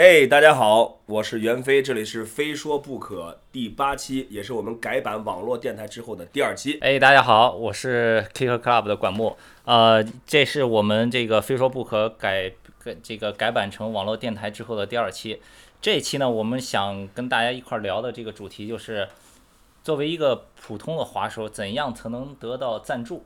嘿大家好，我是袁飞，这里是非说不可第八期，也是我们改版网络电台之后的第二期。哎，大家好，我是 Kicker Club 的管木，呃，这是我们这个非说不可改改这个改版成网络电台之后的第二期。这一期呢，我们想跟大家一块儿聊的这个主题就是，作为一个普通的滑手，怎样才能得到赞助？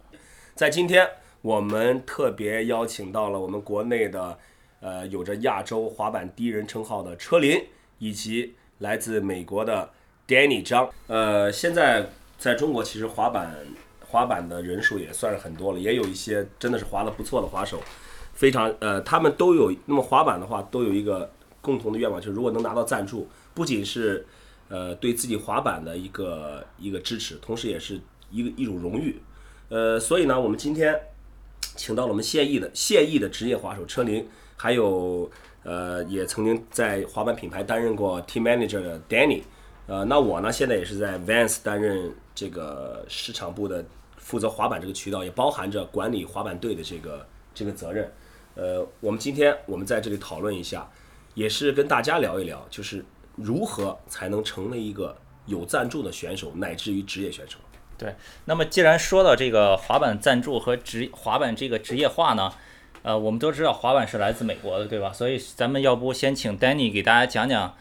在今天，我们特别邀请到了我们国内的，呃，有着亚洲滑板第一人称号的车林，以及来自美国的 Danny 张。呃，现在在中国其实滑板滑板的人数也算是很多了，也有一些真的是滑得不错的滑手，非常呃，他们都有那么滑板的话都有一个共同的愿望，就是如果能拿到赞助，不仅是呃对自己滑板的一个一个支持，同时也是一个一种荣誉。呃，所以呢，我们今天请到了我们现役的现役的职业滑手车林，还有呃也曾经在滑板品牌担任过 team manager 的 Danny。呃，那我呢现在也是在 Vans 担任这个市场部的负责滑板这个渠道，也包含着管理滑板队的这个这个责任。呃，我们今天我们在这里讨论一下，也是跟大家聊一聊，就是如何才能成为一个有赞助的选手，乃至于职业选手。对，那么既然说到这个滑板赞助和职滑板这个职业化呢，呃，我们都知道滑板是来自美国的，对吧？所以咱们要不先请 Danny 给大家讲讲，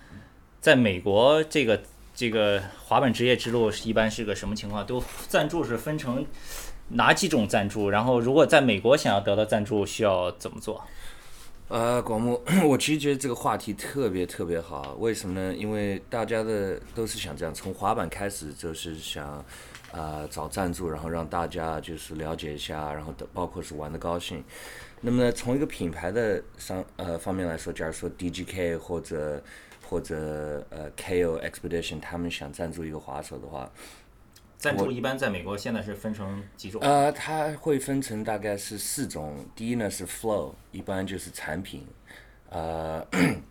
在美国这个这个滑板职业之路是一般是个什么情况？都赞助是分成哪几种赞助？然后如果在美国想要得到赞助，需要怎么做？呃，广木，我其实觉得这个话题特别特别好，为什么呢？因为大家的都是想这样，从滑板开始就是想，呃，找赞助，然后让大家就是了解一下，然后的包括是玩的高兴。那么呢，从一个品牌的商呃方面来说，假如说 DGK 或者或者呃 KO Expedition 他们想赞助一个滑手的话，赞助一般在美国现在是分成几种？呃，它会分成大概是四种。第一呢是 flow，一般就是产品。呃，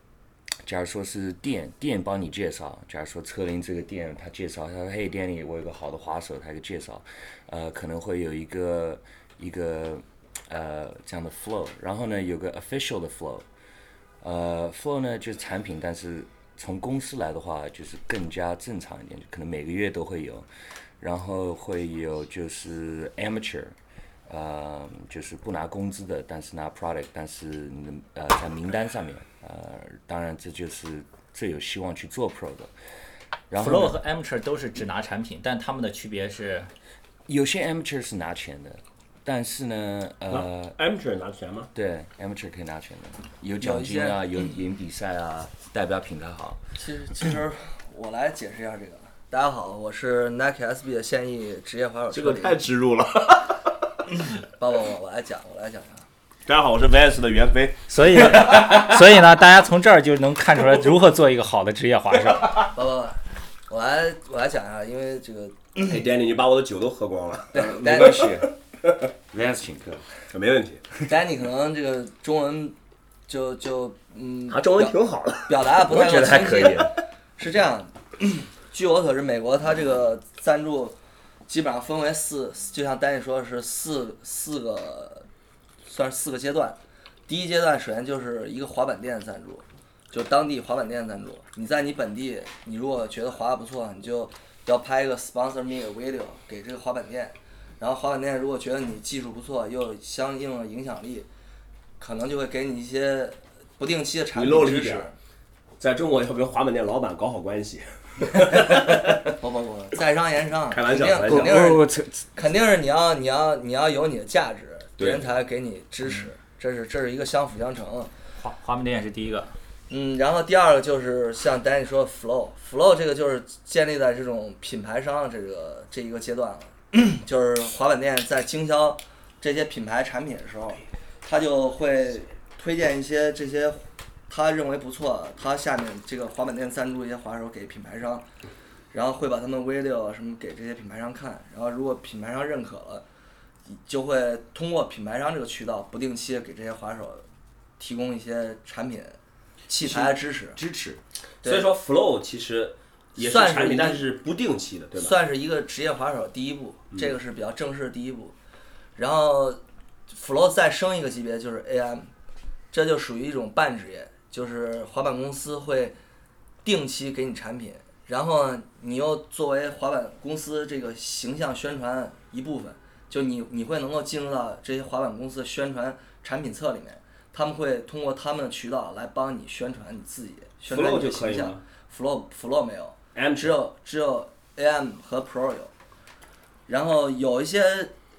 假如说是店，店帮你介绍。假如说车林这个店，他介绍，他说：“嘿，店里我有个好的滑手，他一个介绍。”呃，可能会有一个一个呃这样的 flow。然后呢，有个 official 的 flow。呃，flow 呢就是产品，但是从公司来的话，就是更加正常一点，可能每个月都会有。然后会有就是 amateur，呃，就是不拿工资的，但是拿 product，但是呃在名单上面，呃，当然这就是最有希望去做 pro 的。然后 Flow 和 Amateur 都是只拿产品，但他们的区别是，有些 amateur 是拿钱的，但是呢，呃，amateur 拿钱吗？对 amateur 可以拿钱的，有奖金啊，有赢比赛啊，代表品牌好。其实其实我来解释一下这个。大家好，我是 Nike SB 的现役职业滑手。这个太植入了。不不不，我来讲，我来讲讲。大家好，我是 Vans 的袁飞。所以 所以呢，大家从这儿就能看出来如何做一个好的职业滑手。不不不，我来我来讲一下，因为这个哎，Danny，你把我的酒都喝光了，对没关 Danny 系，Vans 请客。没问题。Danny 可能这个中文就就嗯，他中文挺好的。表达不太我觉得还可以。是这样，据我所知，美国它这个赞助基本上分为四，就像丹尼说的是四四个，算是四个阶段。第一阶段首先就是一个滑板店的赞助，就当地滑板店的赞助。你在你本地，你如果觉得滑的不错，你就要拍一个 sponsor me a video 给这个滑板店。然后滑板店如果觉得你技术不错，又有相应的影响力，可能就会给你一些不定期的产品支持在中国要跟滑板店老板搞好关系。不不不，在商言商，开玩笑肯定是不不肯定是你要你要你要有你的价值，别人才给你支持，这是这是一个相辅相成。滑滑板店也是第一个，嗯，然后第二个就是像丹尼说的 flow，flow 这个就是建立在这种品牌商这个这一个阶段了，就是滑板店在经销这些品牌产品的时候，他就会推荐一些这些他认为不错，他下面这个滑板店赞助一些滑手给品牌商，然后会把他们 video 啊什么给这些品牌商看，然后如果品牌商认可了，就会通过品牌商这个渠道不定期地给这些滑手提供一些产品、器材的支持，支持。所以说，flow 其实也是产品，但是不定期的，对吧？算是一个职业滑手第一步，这个是比较正式的第一步。然后 flow 再升一个级别就是 AM，这就属于一种半职业，就是滑板公司会定期给你产品，然后，你又作为滑板公司这个形象宣传一部分，就你你会能够进入到这些滑板公司的宣传产品册里面，他们会通过他们的渠道来帮你宣传你自己，宣传你的形象。Flow Flow 没有。M 只有只有 AM 和 Pro 有，然后有一些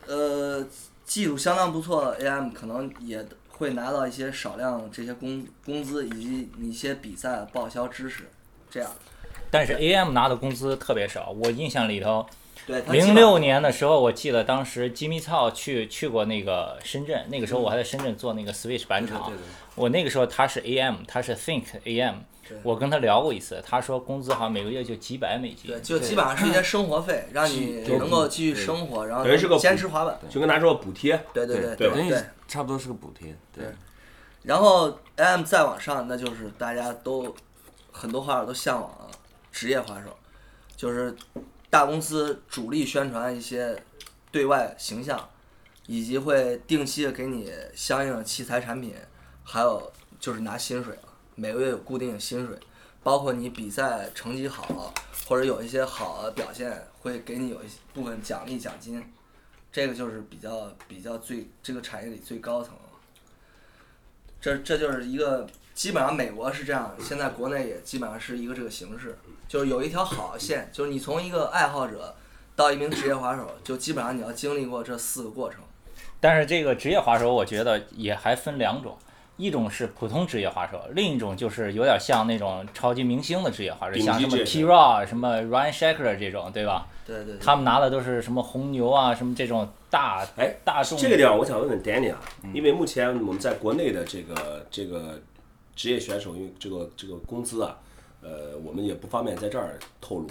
呃技术相当不错的 AM 可能也会拿到一些少量这些工工资以及一些比赛报销知识，这样。但是 AM 拿的工资特别少，我印象里头，零六年的时候，我记得当时吉米操去去过那个深圳，那个时候我还在深圳做那个 Switch 板厂，我那个时候他是 AM，他是 Think AM，对我跟他聊过一次，他说工资好像每个月就几百美金。对，，就基本上是一些生活费，让你能够继续生活，然后等于是个坚持滑板。就跟他说补贴，对对对对对。差不多是个补贴，对。对。然后 AM 再往上，那就是大家都很多滑手都向往职业滑手，就是大公司主力宣传一些对外形象，以及会定期的给你相应的器材产品，还有就是拿薪水了，每个月有固定的薪水，包括你比赛成绩好或者有一些好的表现，会给你有一部分奖励奖金，这个就是比较比较最这个产业里最高层。这这就是一个基本上美国是这样，现在国内也基本上是一个这个形式，就是有一条好线，就是你从一个爱好者到一名职业滑手，就基本上你要经历过这四个过程。但是这个职业滑手，我觉得也还分两种，一种是普通职业滑手，另一种就是有点像那种超级明星的职业滑手，像什么职 P 业 Raw、什么 Ryan Sheckler 这种，对吧？对对对。他们拿的都是什么红牛啊，什么这种大哎大众。这个地方我想问问 Danny 啊，因为目前我们在国内的这个这个职业选手，因为这个这个工资啊，呃，我们也不方便在这儿透露。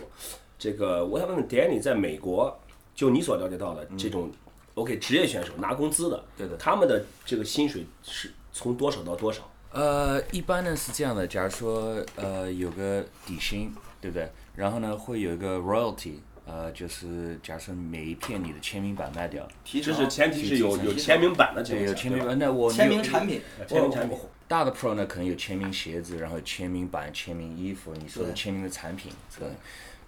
这个我想问问 Danny，在美国，就你所了解到的这种、OK 职业选手拿工资的，对的他们的这个薪水是从多少到多少？呃，一般呢是这样的，假如说呃有个底薪，对不对？然后呢会有一个 royalty，呃，就是假如说每一片你的签名版卖掉，提是前提是有有签名版的这对，种有签名版。那我签名产品，签名产品。大的 Pro 呢，可能有签名鞋子，然后签名板、签名衣服，你说的签名的产品，对，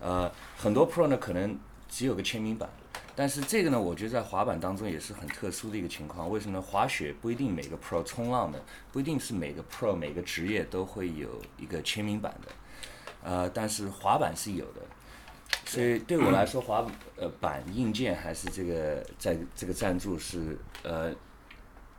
呃，很多 Pro 呢可能只有个签名版，但是这个呢，我觉得在滑板当中也是很特殊的一个情况。为什么呢？滑雪不一定每个 Pro 冲浪的，不一定是每个 Pro 每个职业都会有一个签名版的，呃，但是滑板是有的。所以对我来说，滑呃板硬件还是这个在这个赞助是呃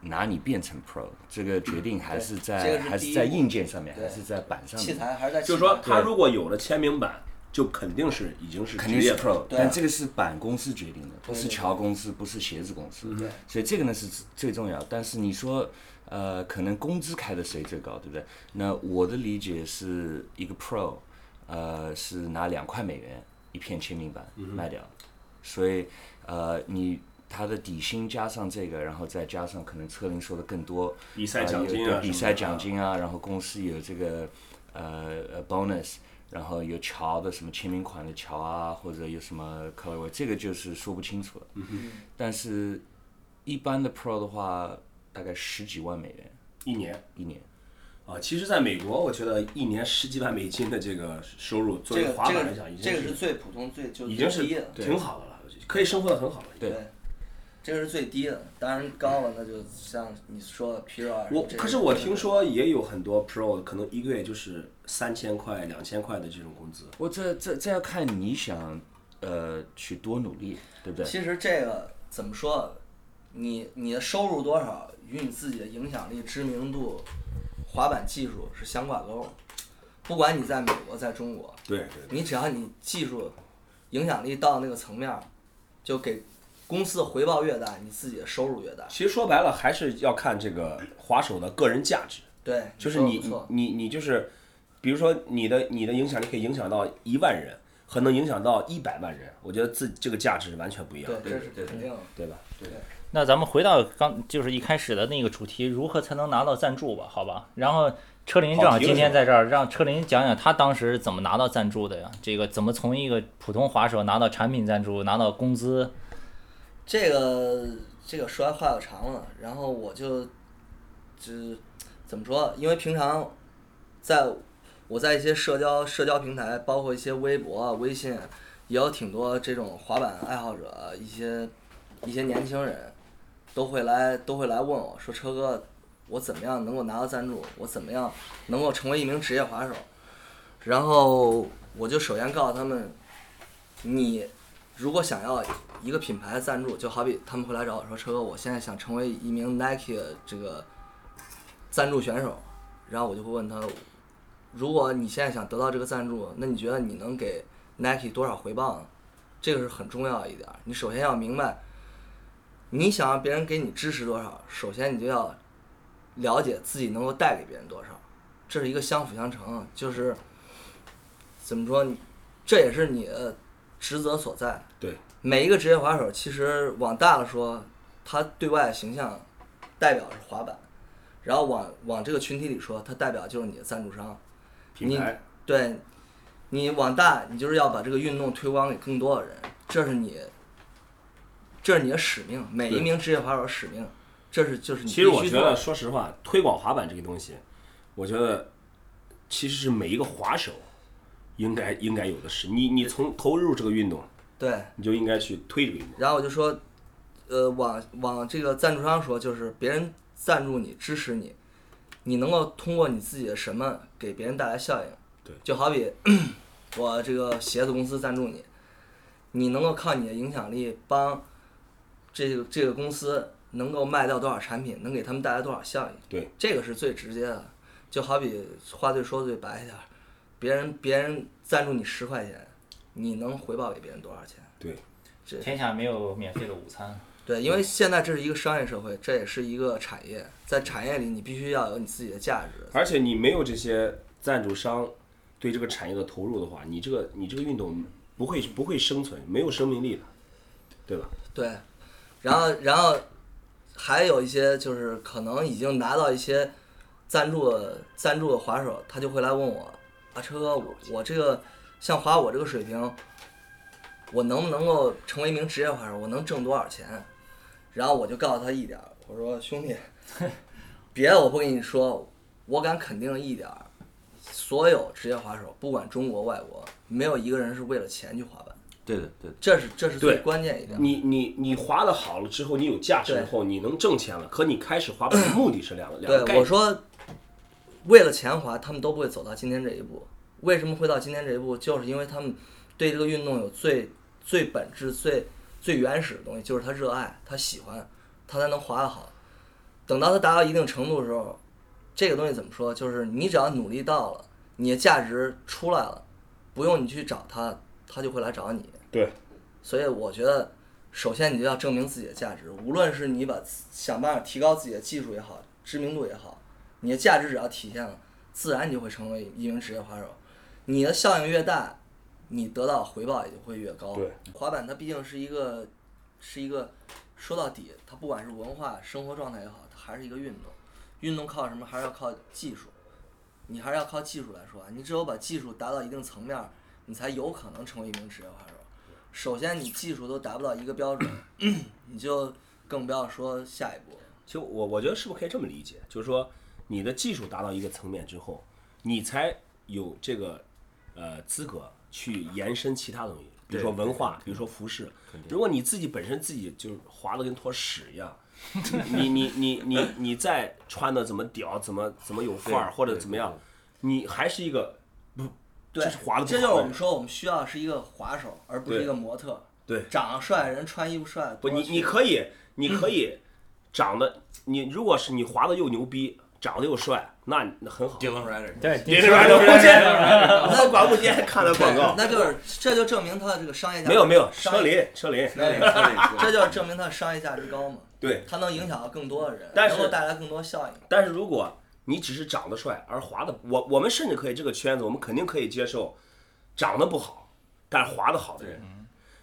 拿你变成 Pro 这个决定还是在还是在硬件上面，还是在板上面器。材还是在。就是说，他如果有了签名版，就肯定是已经是肯定是 Pro，但这个是板公司决定的，不是桥公司，不是鞋子公司。所以这个呢是最重要。但是你说，呃，可能工资开的谁最高，对不对？那我的理解是一个 Pro，呃，是拿两块美元一片签名版卖掉，所以呃，你他的底薪加上这个，然后再加上可能车龄说的更多，比赛呃奖金啊，比赛奖金啊，然后公司有这个呃呃 bonus，然后有桥的什么签名款的桥啊，或者有什么 colorway，这个就是说不清楚了。嗯但是一般的 pro 的话，大概十几万美元一年。一年。啊，其实，在美国，我觉得一年十几万美金的这个收入，作为这个这个滑板来讲，已经这个是最普通最就已经是最低的。挺好的了，可以生活的很好了。对对，这个是最低的，当然高了那就像你说的 P 二。我可是我听说也有很多 pro 可能一个月就是三千块、两千块的这种工资。我这这这要看你想呃去多努力，对不对？其实这个怎么说，你你的收入多少与你自己的影响力、知名度、滑板技术是相挂钩。不管你在美国，在中国，对对对，你只要你技术影响力到那个层面，就给公司的回报越大，你自己的收入越大。其实说白了还是要看这个滑手的个人价值，对，就是你你你就是，比如说你的你的影响力可以影响到一万人，和能影响到一百万人，我觉得自这个价值是完全不一样的，对，这是肯定的。对吧？对那咱们回到刚就是一开始的那个主题，如何才能拿到赞助吧？好吧。然后车林正好今天在这儿，让车林讲讲他当时怎么拿到赞助的呀？这个怎么从一个普通滑手拿到产品赞助，拿到工资？这个这个说来话又长了，然后我就，就怎么说？因为平常在我在一些社交社交平台，包括一些微博啊、微信，也有挺多这种滑板爱好者，一些一些年轻人，都会来都会来问我说：“车哥，我怎么样能够拿到赞助？我怎么样能够成为一名职业滑手？”然后我就首先告诉他们，你如果想要一个品牌的赞助，就好比他们会来找我说：“车哥，我现在想成为一名 Nike 的这个赞助选手。”然后我就会问他，如果你现在想得到这个赞助，那你觉得你能给 Nike 多少回报呢？这个是很重要一点。你首先要明白，你想让别人给你支持多少，首先你就要了解自己能够带给别人多少，这是一个相辅相成，就是怎么说，这也是你的职责所在。对，每一个职业滑手，其实往大了说，他对外的形象代表是滑板，然后往往这个群体里说，它代表就是你的赞助商。品牌对，你往大，你就是要把这个运动推广给更多的人，这是你，这是你的使命，每一名职业滑手的使命，这是就是你其实我觉得。说实话，推广滑板这个东西，我觉得其实是每一个滑手应该应该有的事。你你从投入这个运动，对，你就应该去推这个运动。然后我就说，呃，往往这个赞助商说，就是别人赞助你、支持你，你能够通过你自己的什么给别人带来效应。对就好比 我这个鞋子公司赞助你，你能够靠你的影响力帮这个这个公司能够卖掉多少产品，能给他们带来多少效应。对，这个是最直接的。就好比话最说最白一点儿，别人别人赞助你十块钱，你能回报给别人多少钱？对，这天下没有免费的午餐。对，因为现在这是一个商业社会，这也是一个产业，在产业里你必须要有你自己的价值。而且你没有这些赞助商对这个产业的投入的话，你这个你这个运动不会不会生存，没有生命力的，对吧？对，然后然后还有一些就是可能已经拿到一些赞助的赞助的滑手，他就会来问我，啊车哥，我我这个像滑我这个水平，我能不能够成为一名职业滑手？我能挣多少钱？然后我就告诉他一点儿，我说兄弟，别的我不跟你说，我敢肯定一点儿，所有职业滑手，不管中国外国，没有一个人是为了钱去滑板，对的，对的。这是这是最关键一点。你你你滑的好了之后，你有价值对以后，你能挣钱了。可你开始滑板的目的是两个两个概对，念。我说，为了钱滑，他们都不会走到今天这一步。为什么会到今天这一步？就是因为他们对这个运动有最最本质、最最原始的东西，就是他热爱，他喜欢，他才能滑得好。等到他达到一定程度的时候，这个东西怎么说？就是你只要努力到了，你的价值出来了，不用你去找他，他就会来找你。对，所以我觉得，首先你就要证明自己的价值，无论是你把想办法提高自己的技术也好，知名度也好，你的价值只要体现了，自然你就会成为一名职业滑手。你的效应越大，你得到回报也就会越高。对，滑板它毕竟是一个，是一个，说到底，它不管是文化、生活状态也好，它还是一个运动。运动靠什么？还是要靠技术。你还是要靠技术来说啊，你只有把技术达到一定层面，你才有可能成为一名职业滑手。首先，你技术都达不到一个标准，你就更不要说下一步。其实我我觉得是不是可以这么理解，就是说你的技术达到一个层面之后，你才有这个呃资格去延伸其他东西，比如说文化，比如说服饰。如果你自己本身自己就是滑的跟坨屎一样，你你你你你再穿的怎么屌，怎么怎么有范儿或者怎么样，你还是一个不对就是滑的这。就是我们说，我们需要是一个滑手，而不是一个模特。对长得帅人穿衣服帅，不，你你可以，你可以长得你如果是你滑的又牛逼，长得又帅，那那很好。Dylan Ryder，对，别说了，我见我广播间看的广告，那就是这就证明他的这个商业价值没有没有，商车林车林，对，这就证明他的商业价值高嘛。对。他能影响到更多的人，但是能够带来更多效应。但是如果你只是长得帅而滑的，我我们甚至可以这个圈子，我们肯定可以接受长得不好但是滑的好的人，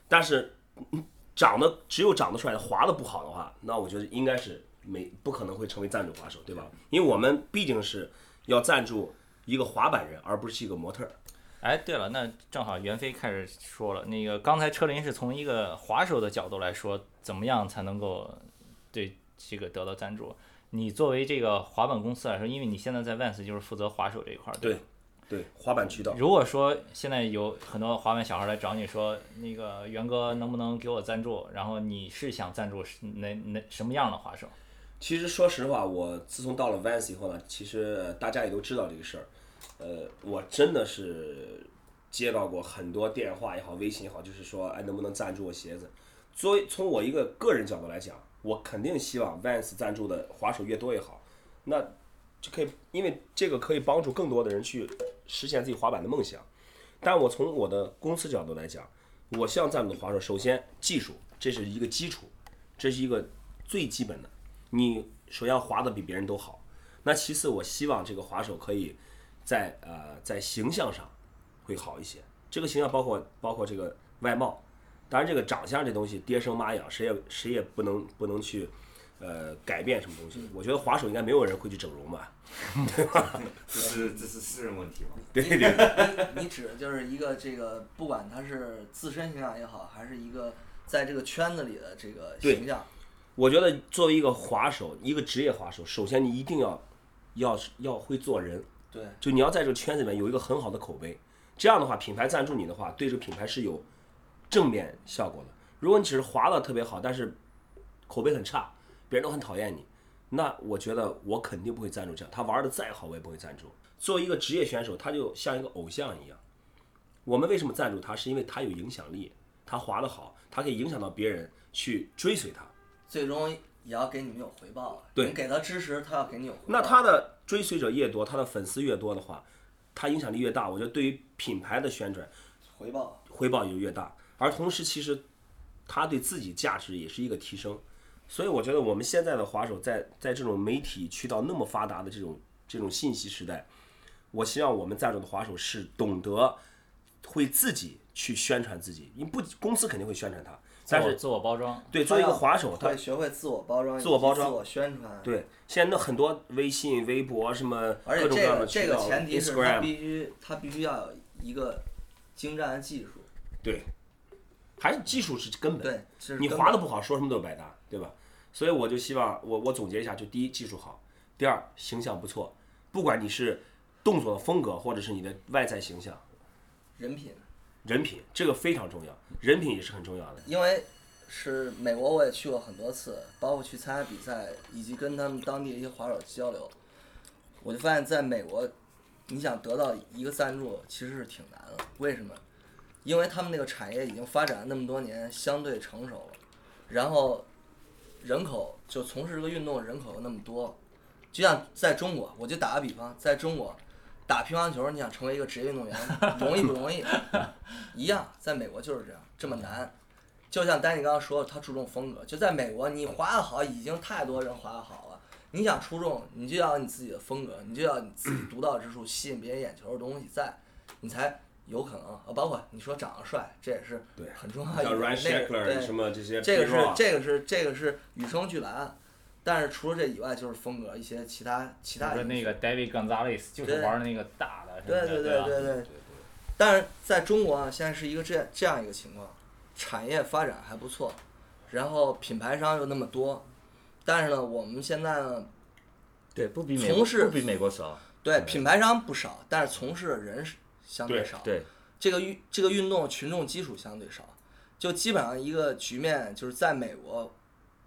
但是嗯长得只有长得帅滑的不好的话，那我觉得应该是没不可能会成为赞助滑手，对吧？因为我们毕竟是要赞助一个滑板人，而不是一个模特儿。哎，对了，那正好袁飞开始说了，那个刚才车林是从一个滑手的角度来说，怎么样才能够对这个得到赞助？你作为这个滑板公司来说，因为你现在在 Vans 就是负责滑手这一块儿，吧对对，滑板渠道。如果说现在有很多滑板小孩来找你说，那个袁哥能不能给我赞助？然后你是想赞助是哪哪什么样的滑手？其实说实话，我自从到了 Vans 以后呢，其实大家也都知道这个事儿。呃，我真的是接到过很多电话也好，微信也好，就是说，哎，能不能赞助我鞋子？作为从我一个个人角度来讲，我肯定希望 Vans 赞助的滑手越多越好。那就可以，因为这个可以帮助更多的人去实现自己滑板的梦想。但我从我的公司角度来讲，我希望赞助的滑手，首先技术这是一个基础，这是一个最基本的。你首先要滑的比别人都好。那其次，我希望这个滑手可以在呃在形象上会好一些。这个形象包括包括这个外貌，当然这个长相这东西爹生妈养，谁也谁也不能不能去呃改变什么东西。我觉得滑手应该没有人会去整容吧，对吧？这是这是私人问题嘛？对对你指的就是一个这个，不管他是自身形象也好，还是一个在这个圈子里的这个形象，我觉得作为一个滑手，一个职业滑手，首先你一定要要要会做人，对就你要在这个圈子里面有一个很好的口碑，这样的话，品牌赞助你的话，对这个品牌是有正面效果的。如果你只是滑的特别好，但是口碑很差，别人都很讨厌你，那我觉得我肯定不会赞助这样。他玩的再好，我也不会赞助。作为一个职业选手，他就像一个偶像一样。我们为什么赞助他？是因为他有影响力，他滑的好，他可以影响到别人去追随他。最终也要给你们有回报啊。对你给他支持，他要给你有回报。那他的追随者越多，他的粉丝越多的话，他影响力越大，我觉得对于品牌的宣传回报，回报也就越大。而同时，其实他对自己价值也是一个提升。所以我觉得我们现在的滑手在在这种媒体渠道那么发达的这种这种信息时代，我希望我们在座的滑手是懂得会自己去宣传自己，你不公司肯定会宣传他，但是自我包装，对作为一个滑手，他会学会自我包装，自我包装自我宣传。对现在那很多微信、微博什么而且各种各样这个这个的渠道前提是他必须他必须要有一个精湛的技术。对，还是技术是根本。对，是你滑的不好，说什么都是白搭，对吧？所以我就希望我我总结一下，就第一技术好，第二形象不错，不管你是动作的风格，或者是你的外在形象、人品，人品，这个非常重要，人品也是很重要的。因为是美国，我也去过很多次，包括去参加比赛，以及跟他们当地的一些滑手交流，我就发现，在美国，你想得到一个赞助，其实是挺难的。为什么？因为他们那个产业已经发展了那么多年，相对成熟了，然后人口就从事这个运动人口又那么多，就像在中国，我就打个比方，在中国打乒乓球，你想成为一个职业运动员，容易不容易？一样，在美国就是这样，这么难。就像丹尼刚刚说的，他注重风格。就在美国，你滑得好，已经太多人滑得好了。你想出众，你就要你自己的风格，你就要你自己独到之处，吸引别人眼球的东西在，你才有可能。啊，包括你说长得帅，这也是很重要的一像点。Ryan 那个 Sheckler 对什么这些，这个是这个是这个是与生俱来的，但是除了这以外，就是风格一些其他其他因素比如说那个 David Gonzalez 就是对玩那个大的，对对对吧对对。但是在中国啊，现在是一个这样这样一个情况，产业发展还不错，然后品牌商又那么多，但是呢，我们现在呢，对，不比美国从事不比美国少。对品牌商不少，但是从事的人是相对对少。对，这个运这个运动群众基础相对少，就基本上一个局面就是在美国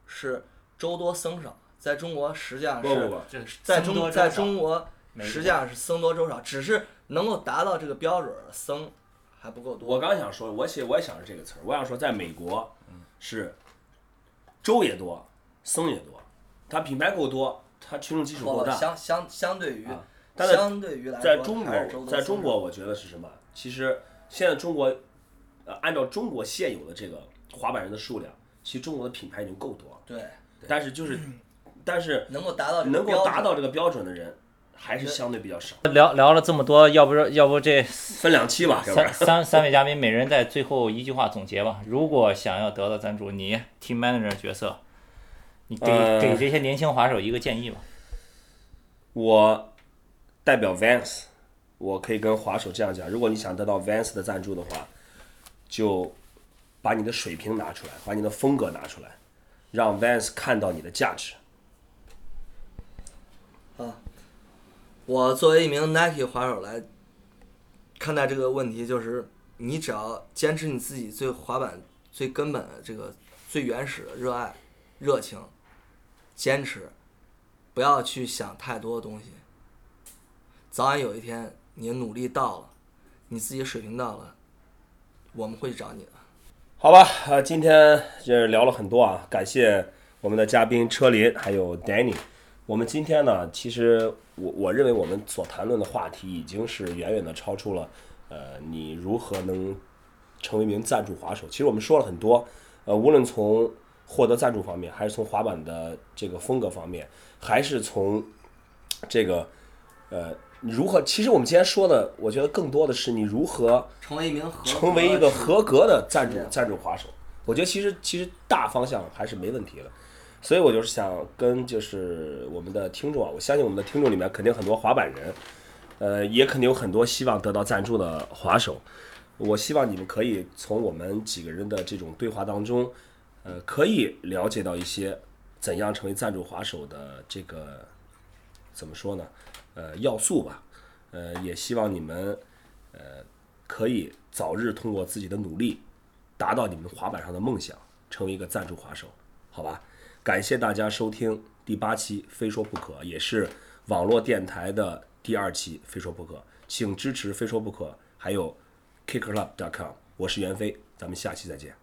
是州多僧少，在中国实际上是不不不，这是在中在僧多粥少中国实际上是僧多粥少，只是能够达到这个标准的僧还不够多。我刚想说，我其实我也想着这个词儿，我想说，在美国是粥也多，僧也多，它品牌够多，它群众基础够大。相相相对于、啊但相对于来说，在中国，在中国，我觉得是什么？其实现在中国，呃，按照中国现有的这个滑板人的数量，其实中国的品牌已经够多了。对但是就是，但是能够达到能够达到这个标准的人，还是相对比较少。聊聊了这么多，要不要不这分两期吧，三。三三位嘉宾每人在最后一句话总结吧。如果想要得到赞助，你 team manager 角色，你给、呃给这些年轻滑手一个建议吧。我代表 Vans，我可以跟滑手这样讲：如果你想得到 Vans 的赞助的话，就把你的水平拿出来，把你的风格拿出来，让 Vans 看到你的价值。我作为一名 Nike 滑手来看待这个问题，就是你只要坚持你自己最滑板最根本的这个最原始的热爱、热情，坚持，不要去想太多的东西。早晚有一天，你的努力到了，你自己水平到了，我们会去找你的。好吧，呃，今天这聊了很多啊，感谢我们的嘉宾车林还有 Danny。我们今天呢，其实我我认为我们所谈论的话题已经是远远的超出了，呃，你如何能成为一名赞助滑手。其实我们说了很多，呃，无论从获得赞助方面，还是从滑板的这个风格方面，还是从这个呃你如何，其实我们今天说的，我觉得更多的是你如何成为一名合成为一个合格的赞助赞助滑手。我觉得其实其实大方向还是没问题的，所以我就是想跟就是我们的听众啊，我相信我们的听众里面肯定很多滑板人，呃，也肯定有很多希望得到赞助的滑手。我希望你们可以从我们几个人的这种对话当中，呃，可以了解到一些怎样成为赞助滑手的这个怎么说呢？呃，要素吧。呃，也希望你们呃可以早日通过自己的努力，达到你们滑板上的梦想，成为一个赞助滑手，好吧？感谢大家收听第八期《非说不可》，也是网络电台的第二期《非说不可》，请支持《非说不可》，还有 kickclub.com，我是袁飞，咱们下期再见。